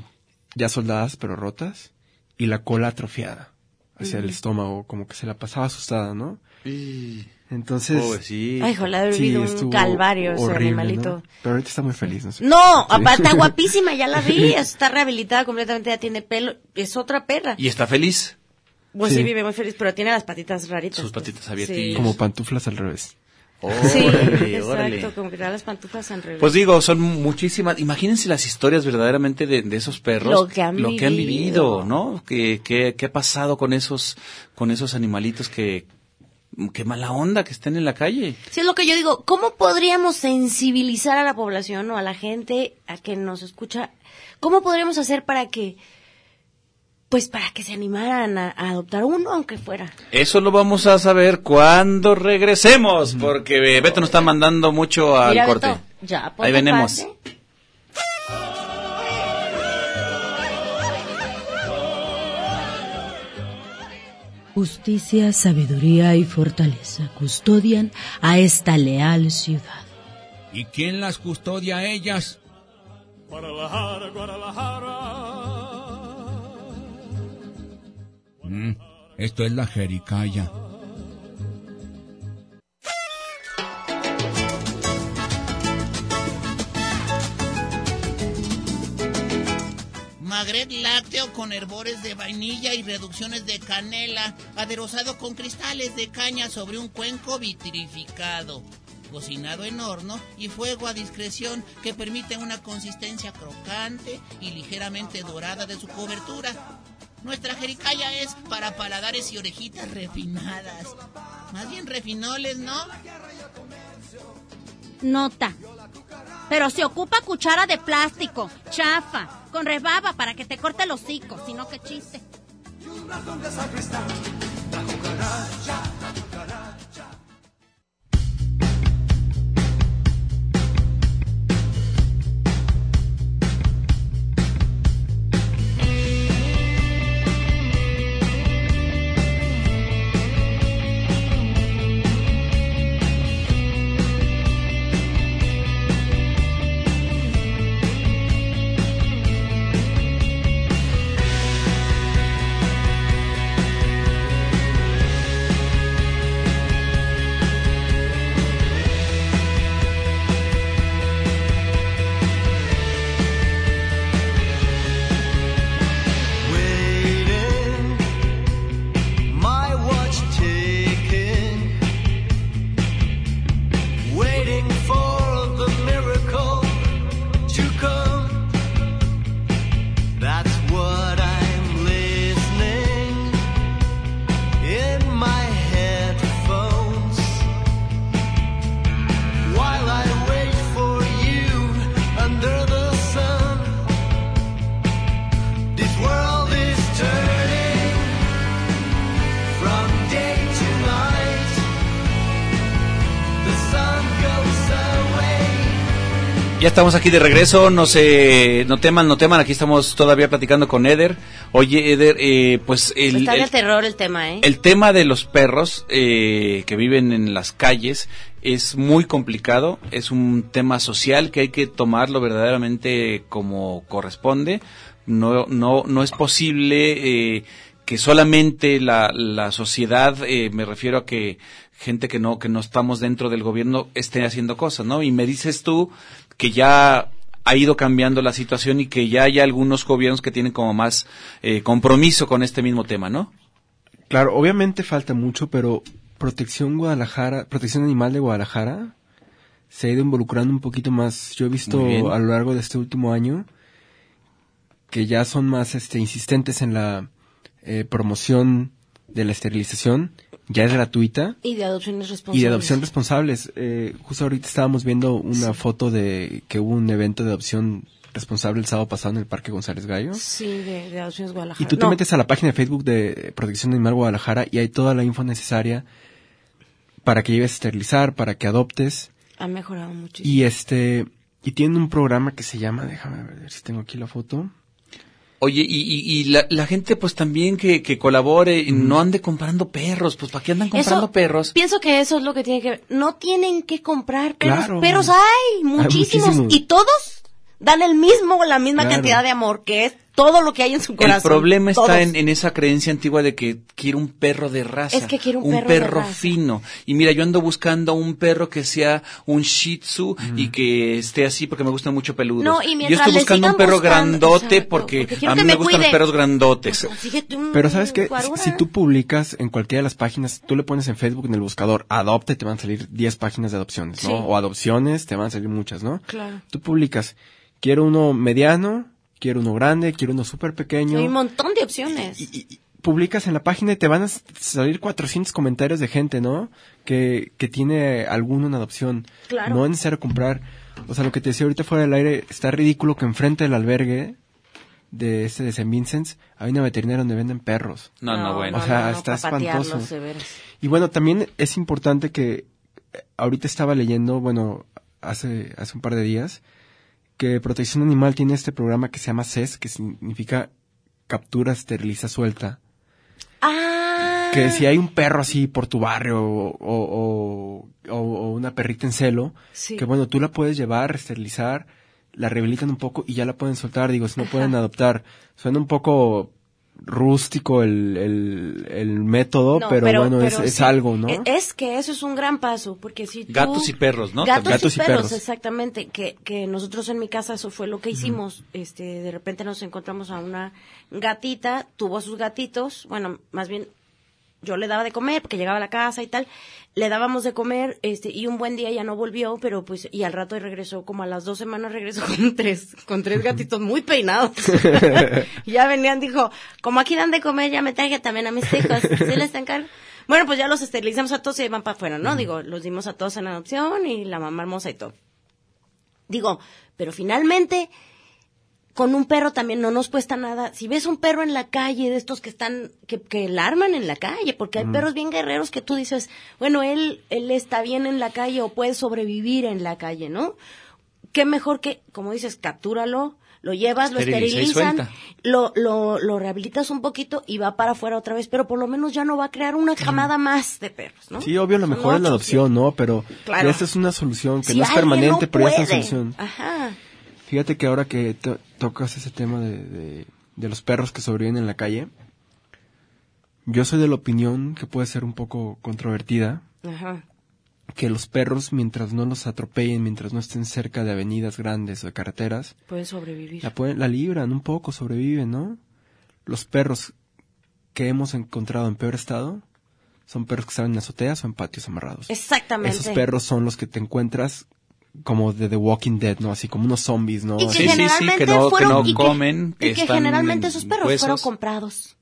ya soldadas pero rotas, y la cola atrofiada hacia el estómago, como que se la pasaba asustada, ¿no? Y- Entonces... Pobrecito. Ay, joder, ha vivido un estuvo calvario ese horrible, animalito. ¿no? Pero ahorita está muy feliz, no sé. No, Sí. aparte está guapísima, ya la vi, (laughs) está rehabilitada completamente, ya tiene pelo, es otra perra. ¿Y está feliz? Pues sí. Sí. vive muy feliz, pero tiene las patitas raritas. Sus pues. patitas abiertillas. Como pantuflas al revés. Sí, Órale, (laughs) exacto, órale. como que las pantuflas al revés. Pues digo, son muchísimas. Imagínense las historias verdaderamente de, de esos perros. Lo que han vivido, vivido. ¿no? ¿Qué, qué, qué ha pasado con esos, con esos animalitos que, qué mala onda que estén en la calle? Sí, es lo que yo digo, ¿cómo podríamos sensibilizar a la población o a la gente a que nos escucha? ¿Cómo podríamos hacer para que pues para que se animaran a, a adoptar uno, aunque fuera. Eso lo vamos a saber cuando regresemos, porque eh, Beto nos está mandando mucho al Mira, corte. Beto, ya, Ahí venimos. pase. Justicia, sabiduría y fortaleza custodian a esta leal ciudad. ¿Y quién las custodia a ellas? Guadalajara, Guadalajara. Mm, esto es la Jericaya. Magret lácteo con herbores de vainilla y reducciones de canela, aderezado con cristales de caña sobre un cuenco vitrificado. Cocinado en horno y fuego a discreción que permite una consistencia crocante y ligeramente dorada de su cobertura. Nuestra jericaya es para paladares y orejitas refinadas. Más bien refinoles, ¿no? Nota. Pero se ocupa cuchara de plástico, chafa, con rebaba para que te corte el hocico, sino que chiste. Estamos aquí de regreso, no se, no teman, no teman, aquí estamos todavía platicando con Eder. Oye, Eder, eh, pues el, Está de el- terror el tema, ¿eh? el tema de los perros eh, que viven en las calles es muy complicado, es un tema social que hay que tomarlo verdaderamente como corresponde. No, no, no es posible eh, que solamente la, la sociedad, eh, me refiero a que gente que no, que no estamos dentro del gobierno esté haciendo cosas, ¿no? Y me dices tú que ya ha ido cambiando la situación y que ya hay algunos gobiernos que tienen como más eh, compromiso con este mismo tema, ¿no? Claro, obviamente falta mucho, pero Protección Guadalajara, Protección Animal de Guadalajara se ha ido involucrando un poquito más. Yo he visto a lo largo de este último año que ya son más este, insistentes en la eh, promoción de la esterilización. Ya es gratuita. Y de adopciones responsables. Y de adopción responsables. Eh, justo ahorita estábamos viendo una foto de que hubo un evento de adopción responsable el sábado pasado en el Parque González Gallo. Sí, de, de adopciones Guadalajara. Y tú te No, metes a la página de Facebook de Protección Animal Guadalajara y hay toda la info necesaria para que lleves a esterilizar, para que adoptes. Ha mejorado muchísimo. Y este, y tienen un programa que se llama, déjame ver si tengo aquí la foto. Oye, y, y, y la, la gente pues también que, que colabore y no ande comprando perros, pues ¿para qué andan comprando Eso- perros? Pienso que eso es lo que tiene que ver. No tienen que comprar perros. Claro. Perros hay, muchísimos. muchísimos. Y todos dan el mismo, la misma Claro. cantidad de amor, que es todo lo que hay en su corazón. El problema está Todos. en, en esa creencia antigua de que quiero un perro de raza. Es que quiero un perro de raza. fino. Y mira, yo ando buscando un perro que sea un shih tzu y que esté así porque me gustan mucho peludos. No, y yo mientras estoy le buscando un perro buscando- grandote exacto, porque, a mí me, me gustan los perros grandotes. Un Pero sabes que si tú publicas en cualquiera de las páginas, tú le pones en Facebook en el buscador adopte, te van a salir 10 páginas de adopciones, ¿no? Sí. O adopciones, te van a salir muchas, ¿no? Claro. Tú publicas, quiero uno mediano, quiero uno grande, quiero uno súper pequeño. Hay un montón de opciones. publicas en la página y te van a salir 400 comentarios de gente, ¿no? Que, que tiene alguno en adopción. Claro. No es necesario comprar. O sea, lo que te decía ahorita fuera del aire, está ridículo que enfrente del albergue de este de St. Vincent's, hay una veterinaria donde venden perros. No, no, bueno. O sea, no, no, está espantoso. Y bueno, también es importante que eh, ahorita estaba leyendo, bueno, hace, hace un par de días, que Protección Animal tiene este programa que se llama CES, que significa Captura Esteriliza Suelta. Ah. Que si hay un perro así por tu barrio o, o- o- o una perrita en celo, Sí. que bueno, tú la puedes llevar, esterilizar, la rehabilitan un poco y ya la pueden soltar, digo, si no pueden adoptar. Suena un poco rústico el, el, el método, No, pero, bueno, es, pero es sí. algo, ¿no? E- Es que eso es un gran paso, porque si tú- Gatos y perros, ¿no? Gatos, Gatos y, y perros, perros. exactamente. Que, que nosotros en mi casa eso fue lo que hicimos. Este, de repente nos encontramos a una gatita, tuvo a sus gatitos, bueno, más bien yo le daba de comer porque llegaba a la casa y tal, le dábamos de comer, este, y un buen día ya no volvió, pero pues, y al rato regresó, como a las dos semanas regresó (laughs) con tres, con tres gatitos muy peinados. (laughs) ya venían, dijo, como aquí dan de comer, ya me traje también a mis hijos, (laughs) ¿sí les encargo? Bueno, pues ya los esterilizamos a todos y van para afuera, ¿no? Digo, los dimos a todos en adopción y la mamá hermosa y todo. Digo, pero finalmente, con un perro también no nos cuesta nada. Si ves un perro en la calle, de estos que están, que, que la arman en la calle, porque hay Mm. perros bien guerreros que tú dices, bueno, él, él está bien en la calle o puede sobrevivir en la calle, ¿no? Qué mejor que, como dices, captúralo, lo llevas, lo esterilizan, lo, lo, lo rehabilitas un poquito y va para afuera otra vez, pero por lo menos ya no va a crear una camada más de perros, ¿no? Sí, obvio, lo mejor es la adopción, ¿no? Pero Claro. esta es una solución que Si no es permanente, no pero es una solución. Ajá. Fíjate que ahora que to- tocas ese tema de, de- de los perros que sobreviven en la calle, yo soy de la opinión que puede ser un poco controvertida, Ajá. que los perros, mientras no los atropellen, mientras no estén cerca de avenidas grandes o de carreteras, Puede sobrevivir. la, pueden, la libran un poco, sobreviven, ¿no? Los perros que hemos encontrado en peor estado son perros que están en azoteas o en patios amarrados. Exactamente. Esos perros son los que te encuentras como de The Walking Dead, ¿no? Así como unos zombies, ¿no? Y que Sí, sí, sí, generalmente que no- que fueron no y que- comen, que y que están generalmente en esos perros huesos. fueron comprados.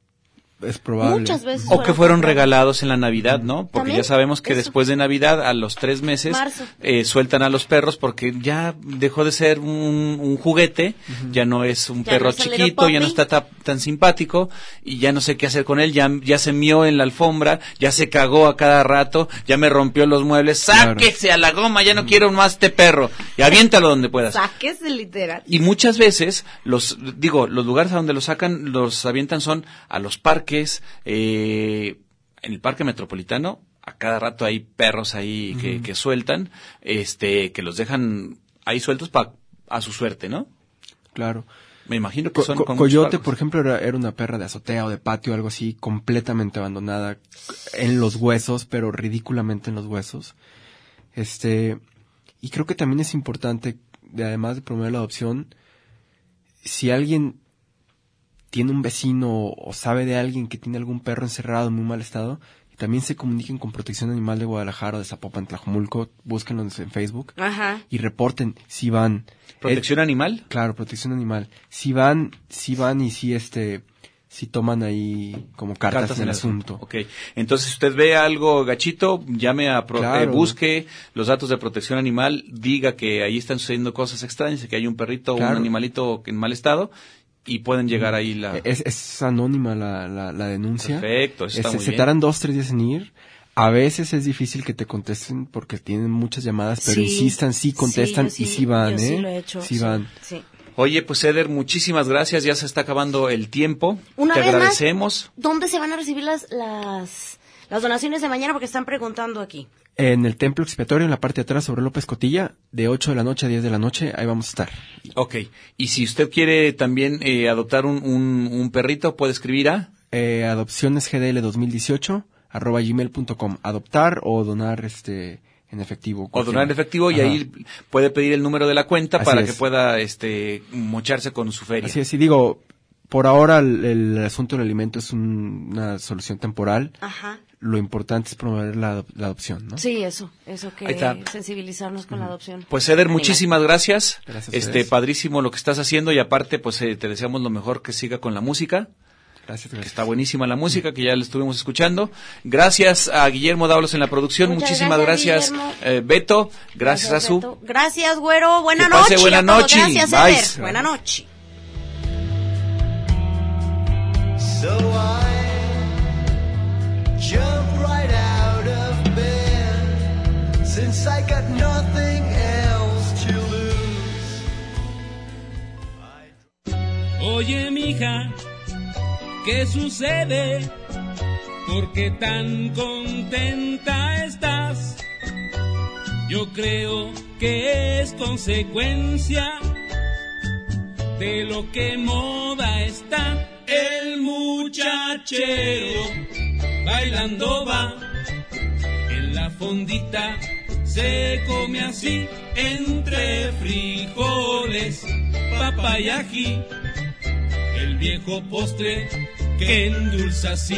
Es probable. Muchas veces O que fueron comprados. regalados en la Navidad, ¿no? Porque También, ya sabemos que eso. después de Navidad, a los tres meses, eh, sueltan a los perros porque ya dejó de ser un, un juguete, ya no es un Ya perro chiquito, ya no está ta- tan simpático y ya no sé qué hacer con él, ya, ya se mió en la alfombra, ya se cagó a cada rato, ya me rompió los muebles, Claro. sáquese a la goma, ya no quiero más este perro y aviéntalo donde puedas. Sáquese literal. Y muchas veces, los, digo, los lugares a donde los sacan, los avientan son a los parques, eh, en el parque metropolitano, a cada rato hay perros ahí que, que sueltan, este, que los dejan ahí sueltos pa, a su suerte, ¿no? Claro. Me imagino que son co- con Coyote, parques. por ejemplo, era, era una perra de azotea o de patio, algo así, completamente abandonada en los huesos, pero ridículamente en los huesos. Este, y creo que también es importante, de, además de promover la adopción, si alguien tiene un vecino o sabe de alguien que tiene algún perro encerrado en muy mal estado, también se comuniquen con Protección Animal de Guadalajara o de Zapopan, Tlajomulco, búsquenlos en Facebook Ajá. y reporten si van. ¿Protección Eh, animal? Claro, protección animal. Si van, si van y si este, si toman ahí como cartas, en el asunto. Ok, entonces si usted ve algo gachito, llame a, pro- Claro. eh, busque los datos de protección animal, diga que ahí están sucediendo cosas extrañas, que hay un perrito o Claro. un animalito en mal estado y pueden llegar ahí la... Es, es anónima la, la, la denuncia. Perfecto, eso está muy se bien. tardan dos, tres días en ir. A veces es difícil que te contesten porque tienen muchas llamadas, pero Sí. insistan, sí contestan Sí, y sí- van, yo ¿eh? sí lo he hecho, Sí sí, van. sí. Oye, pues Eder, muchísimas gracias, ya se está acabando el tiempo. Una Te vez más, agradecemos. ¿Dónde se van a recibir las, las, las donaciones de mañana? Porque están preguntando aquí. En el templo expiatorio, en la parte de atrás, sobre López Cotilla, de 8 de la noche a 10 de la noche, ahí vamos a estar. Ok, y si usted quiere también eh, adoptar un, un, un perrito, puede escribir a... Eh, adopcionesgdl 2018 arroba gmail.com. Adoptar o donar este en efectivo. O donar en efectivo y ahí puede pedir el número de la cuenta Así para es. que pueda este mocharse con su feria. Así es, y digo, por ahora el, el asunto del alimento es un- una solución temporal. Ajá. Lo importante es promover la, adop- la adopción, ¿no? Sí, eso, eso que Ahí está. sensibilizarnos con la adopción. Pues Eder, muchísimas gracias. Gracias este padrísimo lo que estás haciendo y aparte pues eh, te deseamos lo mejor que siga con la música. Gracias, gracias. está buenísima la música que ya la estuvimos escuchando. Gracias a Guillermo Dávalos en la producción. Muchas Muchísimas gracias, gracias, eh, Beto. Gracias, a su. Beto. Gracias, güero. Buena Que pase noche. buena noche. Gracias, Bye. Eder. Buena noche. So I jump right out of bed since I got nothing else to lose. Oye, mija, ¿qué sucede? ¿Por qué tan contenta estás? Yo creo que es consecuencia de lo que moda está el muchachero bailando va. En la fondita se come así entre frijoles papayají el viejo postre que endulza así